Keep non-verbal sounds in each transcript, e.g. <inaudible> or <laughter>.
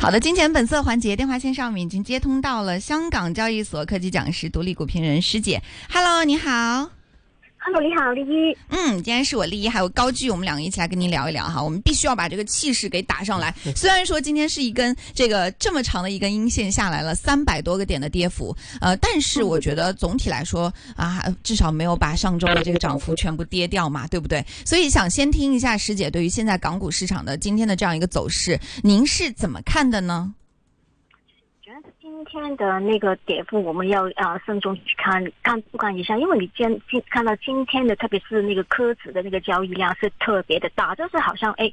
好的，金钱本色环节电话线上，我们已经接通到了香港交易所科技讲师、独立股评人师姐。Hello，你好。Hello，你好，丽一。嗯，今天是我丽一还有高居，我们两个一起来跟您聊一聊哈。我们必须要把这个气势给打上来。虽然说今天是一根这个这么长的一根阴线下来了三百多个点的跌幅，呃，但是我觉得总体来说啊，至少没有把上周的这个涨幅全部跌掉嘛，对不对？所以想先听一下师姐对于现在港股市场的今天的这样一个走势，您是怎么看的呢？今天的那个跌幅，我们要啊慎重去看看不看一下，因为你今今看到今天的，特别是那个科指的那个交易量是特别的大，就是好像哎，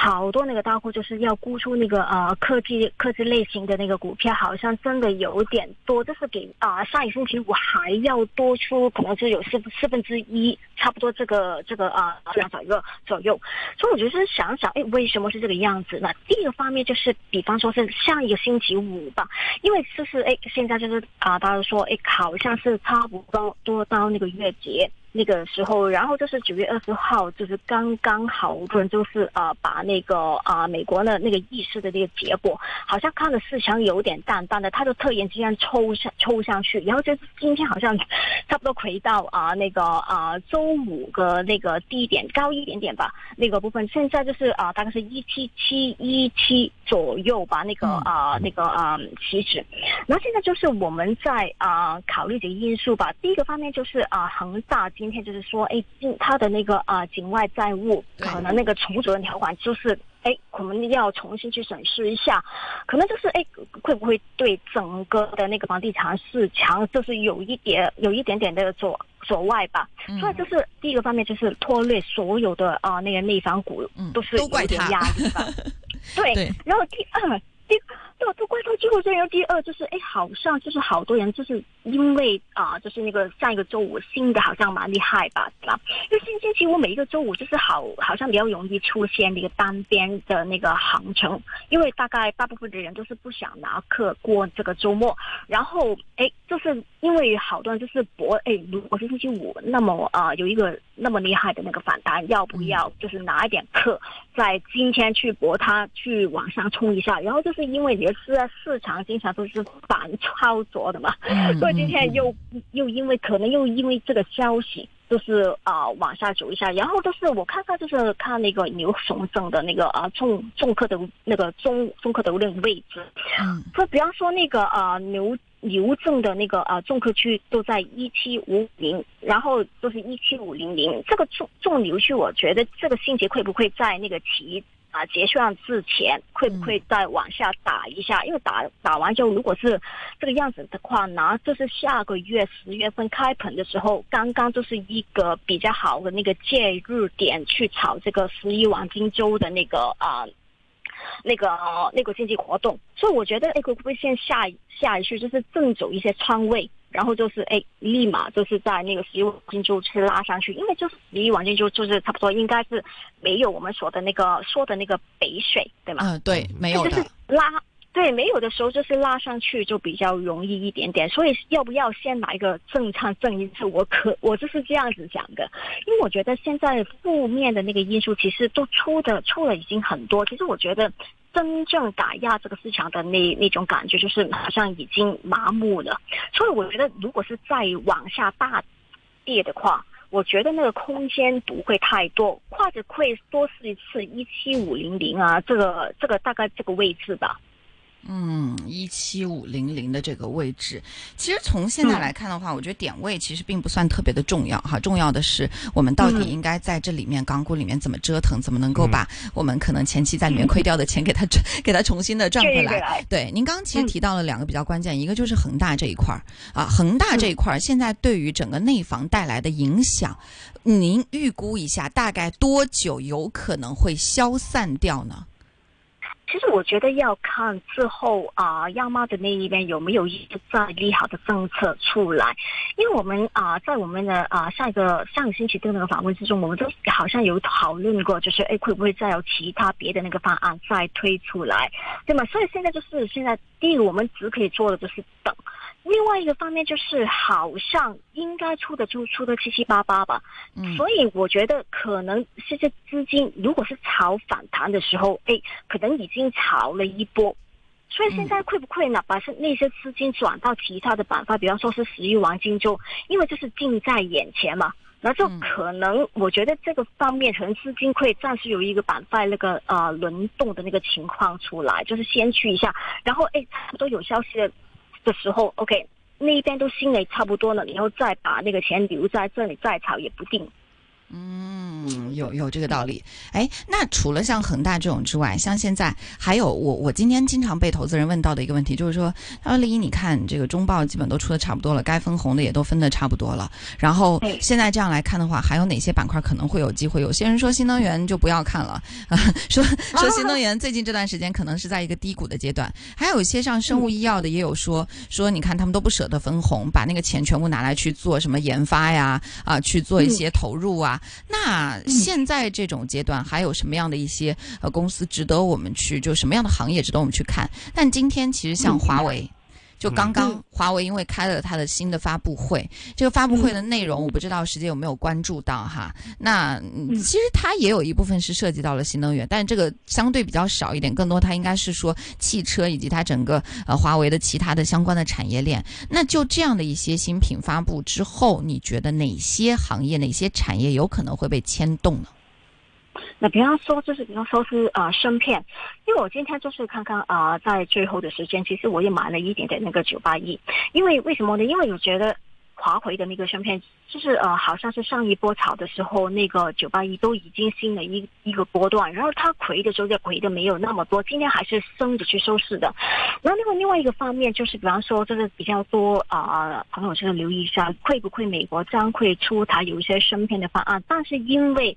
好多那个大户就是要估出那个呃科技科技类型的那个股票，好像真的有点多，就是比啊、上一星期五还要多出，可能是有四四分之一，差不多这个这个啊两左右左右。所以我就是想想，哎，为什么是这个样子呢？第一个方面就是，比方说是上一个星期五吧，因为就是哎，现在就是啊，大家说哎，好像是差不多多到那个月结。那个时候，然后就是九月二十号，就是刚刚好多人就是啊、把那个啊、美国的那个议事的那个结果，好像看的市场有点淡淡的，他就特研竟然抽上抽上去，然后就今天好像差不多回到啊、那个啊、周五的那个低点高一点点吧，那个部分现在就是啊、大概是一七七一七左右吧，那个啊、那个啊、起止。然后现在就是我们在啊、考虑几个因素吧。第一个方面就是啊、恒大今天就是说，哎，今它的那个啊、境外债务可能那个重组的条款就是。哎，我们要重新去审视一下，可能就是哎，会不会对整个的那个房地产市场就是有一点有一点点的阻阻碍吧？嗯所以就是第一个方面就是拖累所有的啊、那个内房股嗯都是都有点压力吧。<laughs> 对，对然后第二，第都都怪到最后，然后第二就是，哎，好像就是好多人就是因为啊、就是那个上一个周五新的好像蛮厉害吧，对吧？因为星星期五每一个周五就是好，好像比较容易出现那个单边的那个行情，因为大概大部分的人都是不想拿课过这个周末，然后哎，就是因为好多人就是博，哎，如果是星期五，那么啊、有一个那么厉害的那个反弹，要不要就是拿一点课？在今天去博它去往上冲一下，然后就是因为你的市市场经常都是反操作的嘛，嗯所以今天又又因为可能又因为这个消息。就是啊、往下走一下，然后就是我看看就是看那个牛熊证的那个啊重重客的那个中中客的那个位置，嗯。就比方说那个啊牛牛证的那个啊重客区都在一七五零，然后就是一七五零零，这个重重牛区，我觉得这个星期会不会在那个期啊结算之前，会不会再往下打一下？因为打打完之后，如果是这个样子的话呢，就是下个月十月份开盘的时候，刚刚就是一个比较好的那个介入点去炒这个十一黄金周的那个啊。那个那个经济活动，所以我觉得，哎，会不会先下下一去就是正走一些仓位，然后就是哎，立马就是在那个十一黄金周去拉上去，因为就是十一黄金周就是差不多应该是没有我们说的那个说的那个北水，对吗？嗯，对，没有的就是，拉。对，没有的时候就是拉上去就比较容易一点点，所以要不要先来一个正唱正因素？我可我就是这样子讲的，因为我觉得现在负面的那个因素其实都出的出了已经很多，其实我觉得真正打压这个市场的那那种感觉就是好像已经麻木了，所以我觉得如果是再往下大跌的话。我觉得那个空间不会太多，或者会多试一次一七五零零啊，这个这个大概这个位置吧。嗯，一七五零零的这个位置，其实从现在嗯。来看的话，我觉得点位其实并不算特别的重要哈。重要的是我们到底嗯。应该在这里面港股里面怎么折腾，怎么能够嗯。把我们可能前期在里面亏掉的钱给它赚，给它 <laughs> 重新的赚回来。对，您刚刚其实嗯。提到了两个比较关键，一个就是恒大这一块儿啊，恒大这一块儿现在对于整个内房带来的影响，您预估一下大概多久有可能会消散掉呢？其实我觉得要看之后啊，央妈的那一边有没有一些再利好的政策出来，因为我们啊，在我们的啊上一个上个星期的那个访问之中，我们都好像有讨论过，就是哎会不会再有其他别的那个方案再推出来，对吗？所以现在就是现在第一个我们只可以做的就是等。另外一个方面就是，好像应该出的就出的七七八八吧，嗯。所以我觉得可能这些资金如果是炒反弹的时候，哎，可能已经炒了一波，所以现在会不会呢？把是那些资金转到其他的板块，比方说是十亿黄金周，因为这是近在眼前嘛。然后就可能，我觉得这个方面可能资金会暂时有一个板块那个呃轮动的那个情况出来，就是先去一下，然后哎差不多有消息的的时候，OK 那一边都心里差不多了，然后再把那个钱留在这里再炒也不定。嗯，有有这个道理。哎，那除了像恒大这种之外，像现在还有我我今天经常被投资人问到的一个问题，就是说，他说李一，你看这个中报基本都出的差不多了，该分红的也都分的差不多了。然后现在这样来看的话，还有哪些板块可能会有机会？有些人说新能源就不要看了 <laughs> 啊，说说新能源最近这段时间可能是在一个低谷的阶段。还有一些像生物医药的也有说说，你看他们都不舍得分红，把那个钱全部拿来去做什么研发呀啊，去做一些投入啊。那现在这种阶段还有什么样的一些呃公司值得我们去，就什么样的行业值得我们去看？但今天其实像华为。就刚刚华为因为开了它的新的发布会，这个发布会的内容我不知道时间有没有关注到哈。那其实它也有一部分是涉及到了新能源，但这个相对比较少一点，更多它应该是说汽车以及它整个呃华为的其他的相关的产业链。那就这样的一些新品发布之后，你觉得哪些行业、哪些产业有可能会被牵动呢？那比方说，就是比方说是呃芯片，因为我今天就是看看啊，在最后的时间，其实我也买了一点点那个九八一，因为为什么呢？因为我觉得华为的那个芯片，就是呃好像是上一波炒的时候，那个九八一都已经新了一一个波段，然后它亏的时候就亏的没有那么多，今天还是升着去收市的。然后另外另外一个方面就是，比方说就是比较多啊朋友就是留意一下，会不会美国将会出台有一些芯片的方案，但是因为。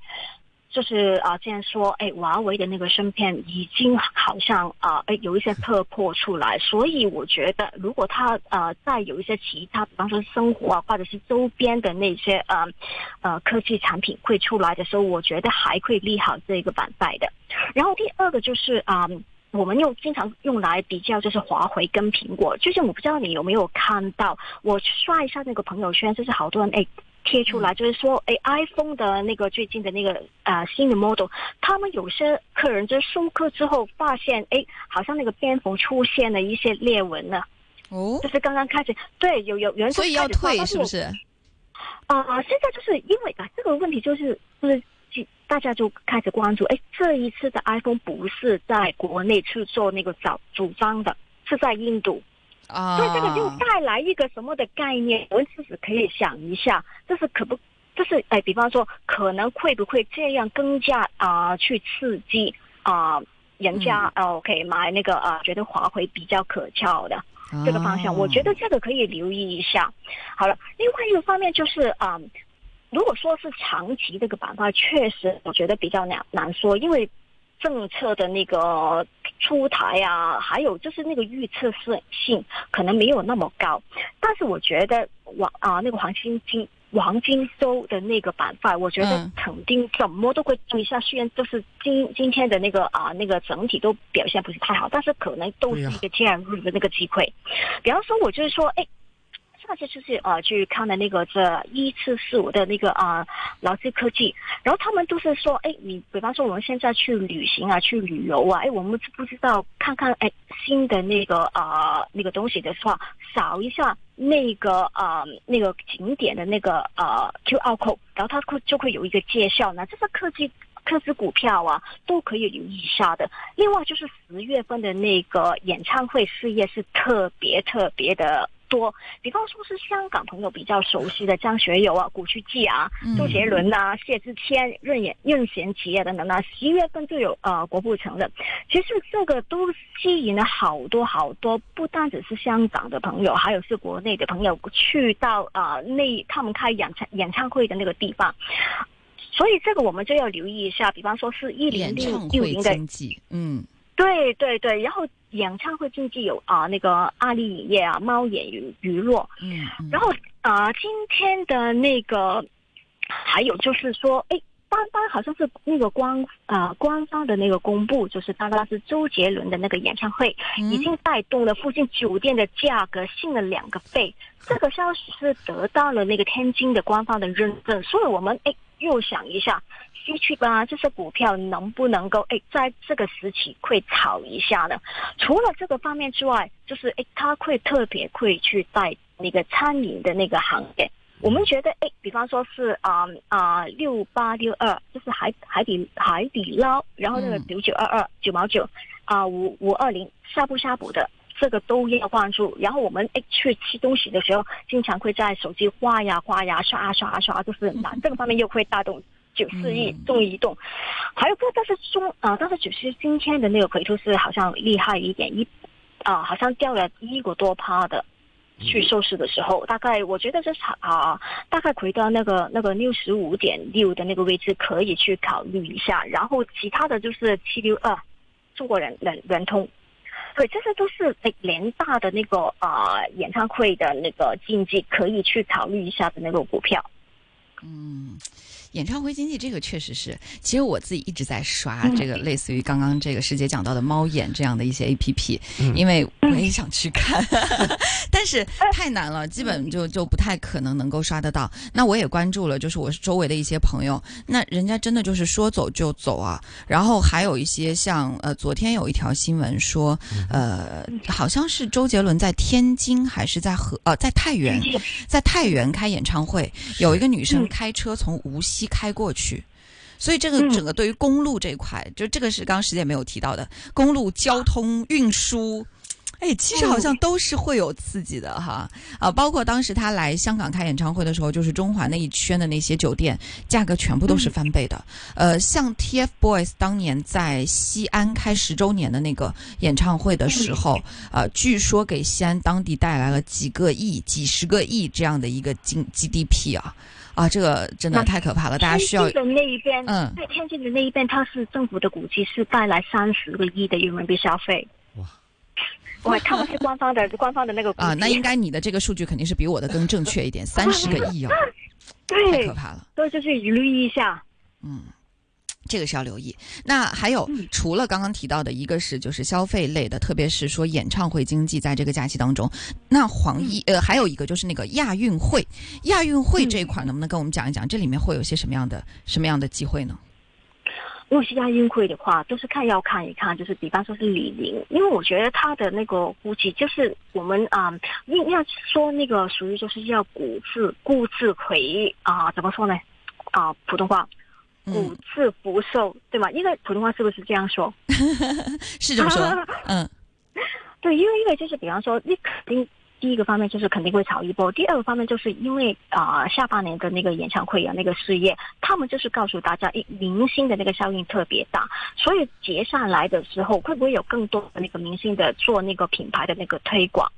就是啊，既然说，哎，华为的那个芯片已经好像啊，哎，有一些突破出来，所以我觉得，如果它呃再有一些其他，比方说生活啊，或者是周边的那些呃呃科技产品会出来的时候，我觉得还会利好这个板块的。然后第二个就是啊，我们又经常用来比较，就是华为跟苹果。最近我不知道你有没有看到，我刷一下那个朋友圈，就是好多人哎。贴出来就是说，哎，iPhone 的那个最近的那个呃新的 model，他们有些客人就是收客之后发现，哎，好像那个边缝出现了一些裂纹了。哦，就是刚刚开始，对，有有人所以要退是不是？啊，现在就是因为啊这个问题就是就是大家就开始关注，哎，这一次的 iPhone 不是在国内去做那个找组装的，是在印度。所以这个就带来一个什么的概念？我们其实可以想一下，这是可不，这是哎，比方说，可能会不会这样更加啊，去刺激啊，人家 OK 买那个啊，觉得华为比较可靠的这个方向，我觉得这个可以留意一下。好了，另外一个方面就是啊，如果说是长期这个板块，确实我觉得比较难难说，因为。政策的那个出台啊，还有就是那个预测性可能没有那么高，但是我觉得黄啊那个黄金金黄金周的那个板块，我觉得肯定怎么都会注一下。虽然就是今今天的那个啊那个整体都表现不是太好，但是可能都是一个介入的那个机会。比方说，我就是说，哎。那些就是呃去看的那个这一次四五的那个啊劳斯科技，然后他们都是说，哎，你比方说我们现在去旅行啊，去旅游啊，哎，我们不知道看看哎新的那个啊那个东西的话，扫一下那个啊那个景点的那个呃 QR code，然后它会就会有一个介绍呢，这个科技科技股票啊都可以留意一下的。另外就是十月份的那个演唱会事业是特别特别的。多，比方说是香港朋友比较熟悉的张学友啊、古巨基啊、周杰伦啊、谢之谦、任演、任贤齐啊等等啊，十一月份就有呃郭富城的。其实这个都吸引了好多好多，不单只是香港的朋友，还有是国内的朋友去到啊那他们开演唱演唱会的那个地方。所以这个我们就要留意一下，比方说是一零六六零的，嗯。对对对，然后演唱会经济有啊，那个阿里影业啊，猫眼娱娱乐，嗯，然后啊，今天的那个还有就是说，哎，刚刚好像是那个官啊官方的那个公布，就是刚刚是周杰伦的那个演唱会，已经带动了附近酒店的价格升了两个倍，这个消息是得到了那个天津的官方的认证，所以我们哎。又想一下，西区啊这些股票能不能够哎在这个时期会炒一下呢？除了这个方面之外，就是哎他会特别会去带那个餐饮的那个行业。我们觉得，哎，比方说是啊啊六八六二，就是海海底海底捞，然后那个九九二二九毛九，啊五五二零呷哺呷哺的，这个都要关注。然后我们诶去吃东西的时候，经常会在手机划呀划呀刷啊刷啊刷，就是那这个方面又会带动九四亿中移动。还有个，但是中啊，但是只是今天的那个回吐是好像厉害一点，一啊好像掉了一个多趴的。去收市的时候，大概我觉得这场啊，大概回到那个那个六十五点六的那个位置，可以去考虑一下。然后其他的就是七六二，中国人人人通，对，这些都是联大的那个啊演唱会的那个经济，可以去考虑一下的那个股票。嗯。演唱会经济这个确实是，其实我自己一直在刷这个类似于刚刚这个师姐讲到的猫眼这样的一些 A P P，因为我也想去看，<laughs> 但是太难了，基本就就不太可能能够刷得到。那我也关注了，就是我周围的一些朋友，那人家真的就是说走就走啊。然后还有一些像呃，昨天有一条新闻说，呃，好像是周杰伦在天津还是在和呃在太原，在太原开演唱会，有一个女生开车从无锡。开过去，所以这个整个对于公路这一块，就这个是刚刚时间没有提到的公路交通运输，哎，其实好像都是会有刺激的哈啊！包括当时他来香港开演唱会的时候，就是中环那一圈的那些酒店价格全部都是翻倍的。呃，像 TFBOYS 当年在西安开十周年的那个演唱会的时候，呃，据说给西安当地带来了几个亿、几十个亿这样的一个经 GDP 啊。啊，这个真的太可怕了！大家需要。天津的那一边，嗯，对，天津的那一边，它是政府的估计是带来三十个亿的人民币消费。哇！我看的是官方的，官方的那个。啊，那应该你的这个数据肯定是比我的更正确一点，<laughs> 三十个亿哦！对，太可怕了。所以就是留意一下。嗯。这个是要留意。那还有，除了刚刚提到的，一个是就是消费类的，特别是说演唱会经济，在这个假期当中，那黄奕呃，还有一个就是那个亚运会，亚运会这一块能不能跟我们讲一讲，这里面会有些什么样的什么样的机会呢？如果是亚运会的话，都是看要看一看，就是比方说是李宁，因为我觉得他的那个估计就是我们啊，要要说那个属于就是要股自固自回啊，怎么说呢？啊，普通话。骨质不受，对吗？因为普通话是不是这样说？<laughs> 是这么说，<laughs> 嗯，对，因为因为就是比方说，你肯定第一个方面就是肯定会炒一波，第二个方面就是因为啊下半年的那个演唱会啊那个事业，他们就是告诉大家，明星的那个效应特别大，所以接下来的时候会不会有更多的那个明星的做那个品牌的那个推广？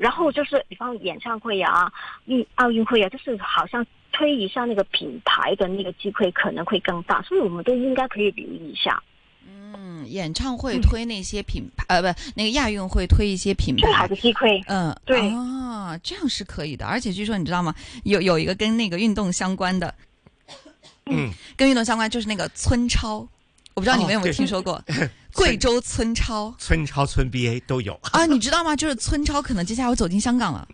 然后就是比方演唱会啊、运奥运会啊，就是好像。推一下那个品牌的那个机会可能会更大，所以我们都应该可以留意一下。嗯，演唱会推那些品牌，呃，不，那个亚运会推一些品牌，最好的机会。嗯，对啊，这样是可以的。而且据说你知道吗？有有一个跟那个运动相关的，嗯，跟运动相关就是那个村超，我不知道你们有没有听说过，<laughs> 贵州村超、村超、村 BA 都有啊。你知道吗？就是村超可能接下来会走进香港了。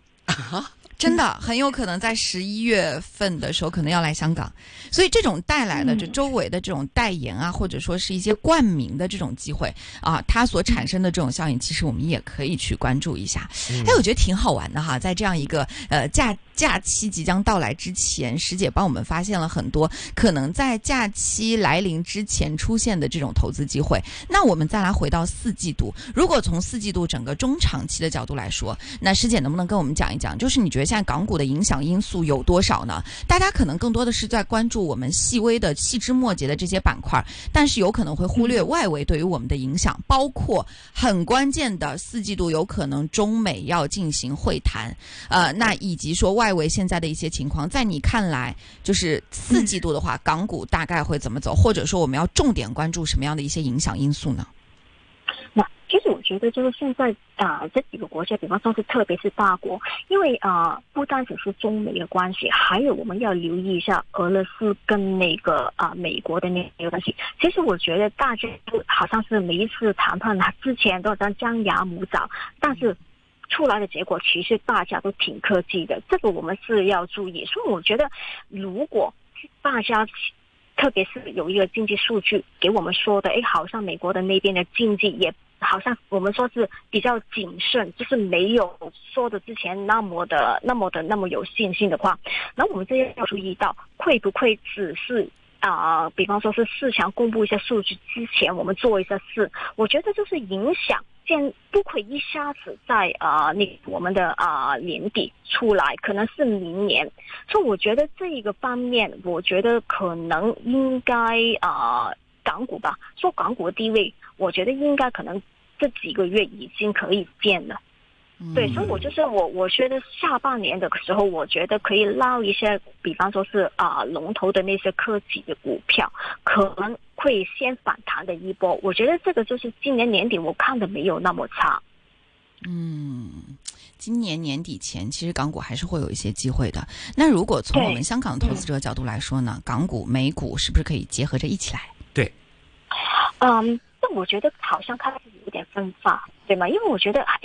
真的很有可能在十一月份的时候可能要来香港，所以这种带来的就周围的这种代言啊，或者说是一些冠名的这种机会啊，它所产生的这种效应，其实我们也可以去关注一下。哎，我觉得挺好玩的哈，在这样一个呃假假期即将到来之前，师姐帮我们发现了很多可能在假期来临之前出现的这种投资机会。那我们再来回到四季度，如果从四季度整个中长期的角度来说，那师姐能不能跟我们讲一讲，就是你觉得？现在港股的影响因素有多少呢？大家可能更多的是在关注我们细微的细枝末节的这些板块，但是有可能会忽略外围对于我们的影响，包括很关键的四季度有可能中美要进行会谈，呃，那以及说外外围现在的一些情况，在你看来，就是四季度的话，港股大概会怎么走，或者说我们要重点关注什么样的一些影响因素呢？那其实我觉得就是现在啊，这几个国家，比方说是特别是大国，因为啊，不单只是中美的关系，还有我们要留意一下俄罗斯跟那个啊美国的那个关系。其实我觉得大家都好像是每一次谈判他之前都在张牙舞爪，但是出来的结果其实大家都挺客气的，这个我们是要注意。所以我觉得，如果大家。特别是有一个经济数据给我们说的，哎，好像美国的那边的经济也好像我们说是比较谨慎，就是没有说的之前那么的、那么的、那么有信心的话，那我们这要注意到会不会只是啊、比方说是市场公布一些数据之前，我们做一些事，我觉得就是影响。现不会一下子在啊、那我们的啊、年底出来，可能是明年。所以我觉得这一个方面，我觉得可能应该啊、港股吧，说港股的地位，我觉得应该可能这几个月已经可以见了。对，所以我就是我，我觉得下半年的时候，我觉得可以捞一些，比方说是啊、龙头的那些科技的股票，可能会先反弹的一波。我觉得这个就是今年年底我看的没有那么差。嗯，今年年底前，其实港股还是会有一些机会的。那如果从我们香港投资者角度来说呢，港股、美股是不是可以结合着一起来？对嗯，我觉得好像开始有点分化，对吗？因为我觉得，哎，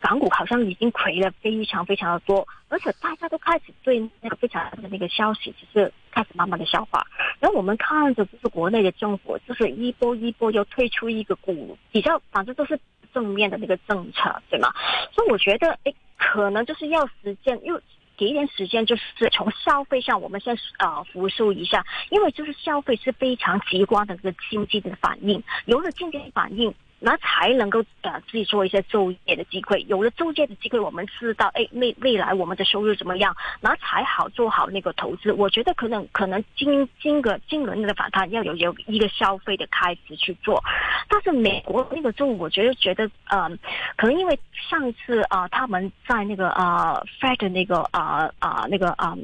港股好像已经亏了非常非常的多，而且大家都开始对那个非常的那个消息，就是开始慢慢的消化。然后我们看着就是国内的政府，就是一波一波又推出一个股比较，反正都是正面的那个政策，对吗？所以我觉得，哎，可能就是要时间，因为。给一点时间，就是从消费上，我们先呃复苏一下，因为就是消费是非常极端的一个经济的反应，有了经济反应，那才能够呃自己做一些就业的机会，有了就业的机会，我们知道哎未未来我们的收入怎么样，那才好做好那个投资。我觉得可能可能今今个今轮的反弹要有有一个消费的开始去做，但是美国那个就我觉得觉得呃，可能因为上次啊、他们在那个呃 Fed 的那个啊啊、那个啊。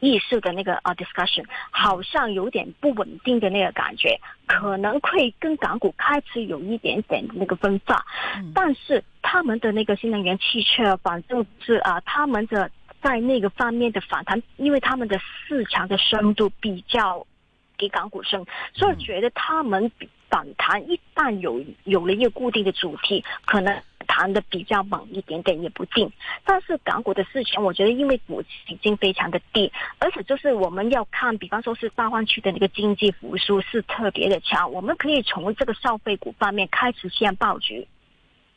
意识的那个啊 discussion 好像有点不稳定的那个感觉，可能会跟港股开始有一点点那个分化，嗯。但是他们的那个新能源汽车，反正是啊，他们的在那个方面的反弹，因为他们的市场的深度比较给港股深，所以觉得他们反弹一旦有有了一个固定的主题，可能弹的比较猛一点点也不定。但是港股的事情，我觉得因为股已经非常的低，而且就是我们要看，比方说是大湾区的那个经济复苏是特别的强，我们可以从这个消费股方面开始先布局。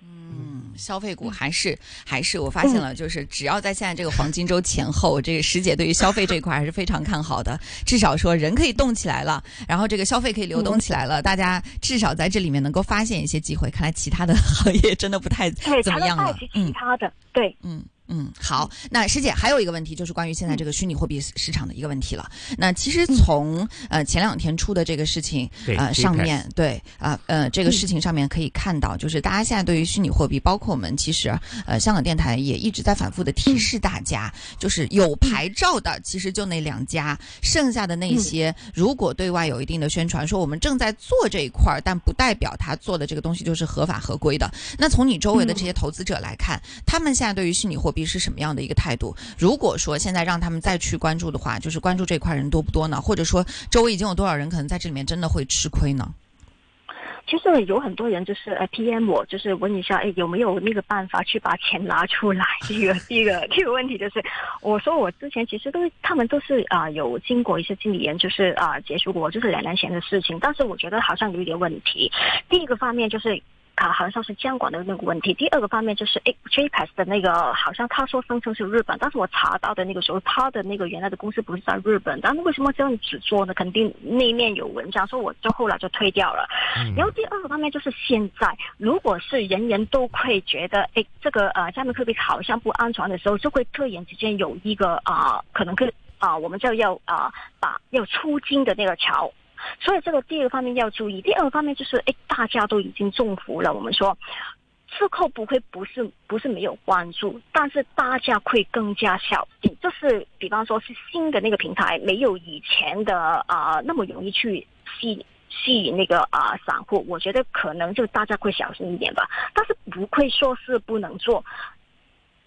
嗯，消费股还是还是我发现了，就是只要在现在这个黄金周前后，这个师姐对于消费这一块还是非常看好的。至少说人可以动起来了，然后这个消费可以流动起来了，大家至少在这里面能够发现一些机会。看来其他的行业真的不太对，怎么样。其嗯他的，对。嗯嗯，好。那师姐还有一个问题，就是关于现在这个虚拟货币市场的一个问题了。那其实从呃前两天出的这个事情对呃上面对啊呃这个事情上面可以看到，就是大家现在对于虚拟货币，包括我们其实呃香港电台也一直在反复的提示大家，就是有牌照的其实就那两家，剩下的那些如果对外有一定的宣传，说我们正在做这一块儿，但不代表他做的这个东西就是合法合规的。那从你周围的这些投资者来看，他们现在对于虚拟货币是什么样的一个态度？如果说现在让他们再去关注的话，就是关注这块人多不多呢？或者说周围已经有多少人可能在这里面真的会吃亏呢？其实有很多人就是呃 PM 我，就是问一下，哎，有没有那个办法去把钱拿出来？<laughs> 第一个，第一个，第一个问题就是，我说我之前其实都他们都是啊、有经过一些经理人，就是啊、结束过，就是两年前的事情，但是我觉得好像有一点问题。第一个方面就是。啊，好像是监管的那个问题。第二个方面就是，哎 j p a s 的那个好像他说声称是日本，但是我查到的那个时候，他的那个原来的公司不是在日本，但是为什么这样子做呢？肯定那面有文章，所以我就后来就退掉了。嗯然后第二个方面就是现在，如果是人人都会觉得，哎，这个呃加密货币好像不安全的时候，就会突然之间有一个啊、可能跟啊、我们就要啊、把要出金的那个潮。所以这个第一个方面要注意，第二个方面就是，哎，大家都已经中伏了。我们说，事后不会不是不是没有关注，但是大家会更加小心。就是比方说是新的那个平台，没有以前的啊、那么容易去吸吸引那个啊、散户，我觉得可能就大家会小心一点吧。但是不会说是不能做。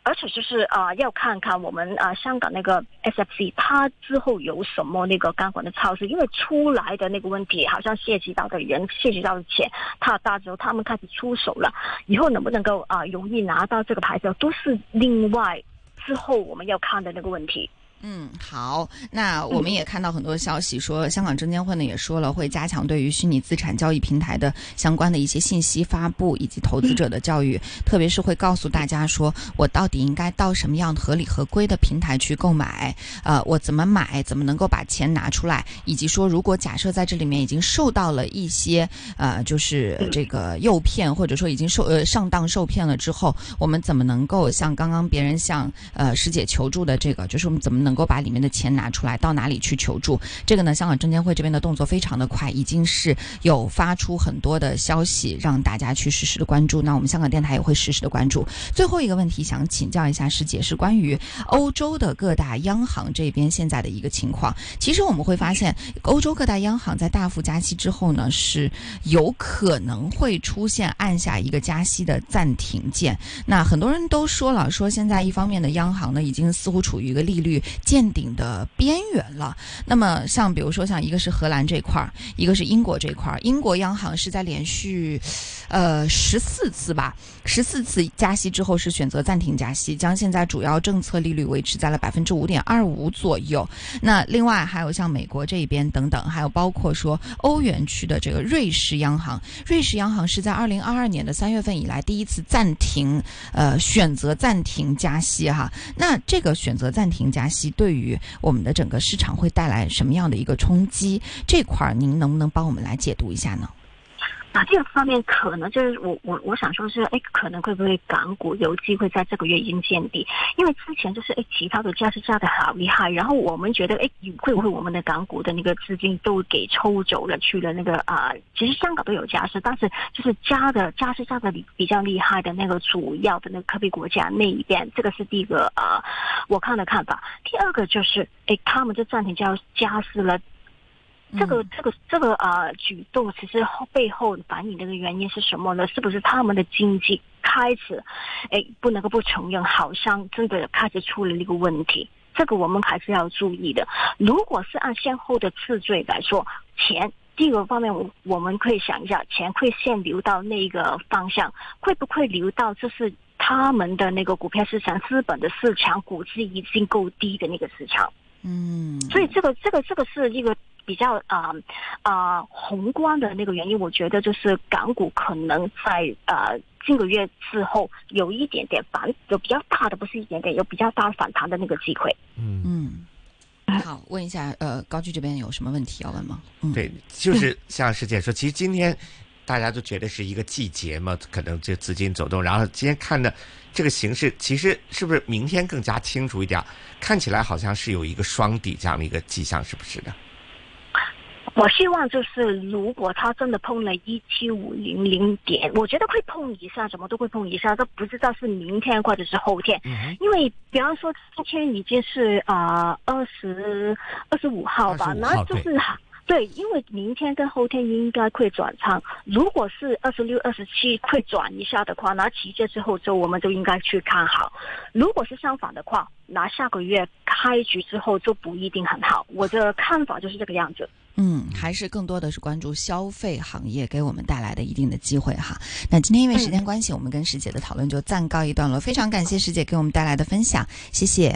而且就是啊、要看看我们啊、香港那个 SFC 它之后有什么那个钢管的措施，因为出来的那个问题好像涉及到的人、涉及到的钱太大之后，他们开始出手了，以后能不能够啊、容易拿到这个牌照，都是另外之后我们要看的那个问题。嗯，好，那我们也看到很多消息说，香港证监会呢也说了会加强对于虚拟资产交易平台的相关的一些信息发布以及投资者的教育，特别是会告诉大家说我到底应该到什么样合理合规的平台去购买，呃，我怎么买，怎么能够把钱拿出来，以及说如果假设在这里面已经受到了一些呃就是这个诱骗或者说已经受呃上当受骗了之后，我们怎么能够像刚刚别人向呃师姐求助的这个，就是我们怎么能能够把里面的钱拿出来，到哪里去求助？这个呢，香港证监会这边的动作非常的快，已经是有发出很多的消息让大家去实时的关注。那我们香港电台也会实时的关注。最后一个问题想请教一下师姐，是关于欧洲的各大央行这边现在的一个情况。其实我们会发现，欧洲各大央行在大幅加息之后呢，是有可能会出现按下一个加息的暂停键。那很多人都说了，说现在一方面的央行呢，已经似乎处于一个利率见顶的边缘了。那么像比如说像一个是荷兰这块儿，一个是英国这块儿，英国央行是在连续，呃十四次吧，十四次加息之后是选择暂停加息，将现在主要政策利率维持在了百分之五点二五左右。那另外还有像美国这一边等等，还有包括说欧元区的这个瑞士央行，瑞士央行是在二零二二年的三月份以来第一次暂停，呃，选择暂停加息哈。那这个选择暂停加息对于我们的整个市场会带来什么样的一个冲击？这块儿您能不能帮我们来解读一下呢？啊，这个方面可能就是我我我想说是，哎，可能会不会港股有机会在这个月已经见底？因为之前就是哎，其他的加息加的好厉害，然后我们觉得哎，会不会我们的港股的那个资金都给抽走了去了那个啊？其实香港都有加息，但是就是加的加息加的比比较厉害的那个主要的那个科比国家那一边，这个是第一个啊，我看的看法。第二个就是哎，他们就暂停加加息了。这个这个这个啊举动，其实背后反映的个原因是什么呢？是不是他们的经济开始，哎，不能够不承认，好像真的开始出了那个问题？这个我们还是要注意的。如果是按先后的次序来说，钱第一个方面，我我们可以想一下，钱会先流到那个方向，会不会流到就是他们的那个股票市场、资本的市场，估值已经够低的那个市场？嗯，所以这个这个这个是一个。比较啊啊宏观的那个原因，我觉得就是港股可能在呃近个月之后有一点点反，有比较大的不是一点点，有比较大反弹的那个机会。嗯嗯，<laughs> 好，问一下呃高居这边有什么问题要问吗？嗯，对，就是像师姐说，其实今天大家都觉得是一个季节嘛，可能这资金走动，然后今天看的这个形势，其实是不是明天更加清楚一点？看起来好像是有一个双底这样的一个迹象，是不是的？我希望就是，如果他真的碰了一七五零零点，我觉得会碰一下，什么都会碰一下，都不知道是明天或者是后天。因为比方说今天已经是啊二十二十五号吧，那就是。对，因为明天跟后天应该会转仓。如果是二十六、二十七会转一下的话，那期间之后就我们就应该去看好。如果是相反的话，那下个月开局之后就不一定很好。我的看法就是这个样子。嗯，还是更多的是关注消费行业给我们带来的一定的机会哈。那今天因为时间关系，我们跟师姐的讨论就暂告一段落。非常感谢师姐给我们带来的分享，谢谢。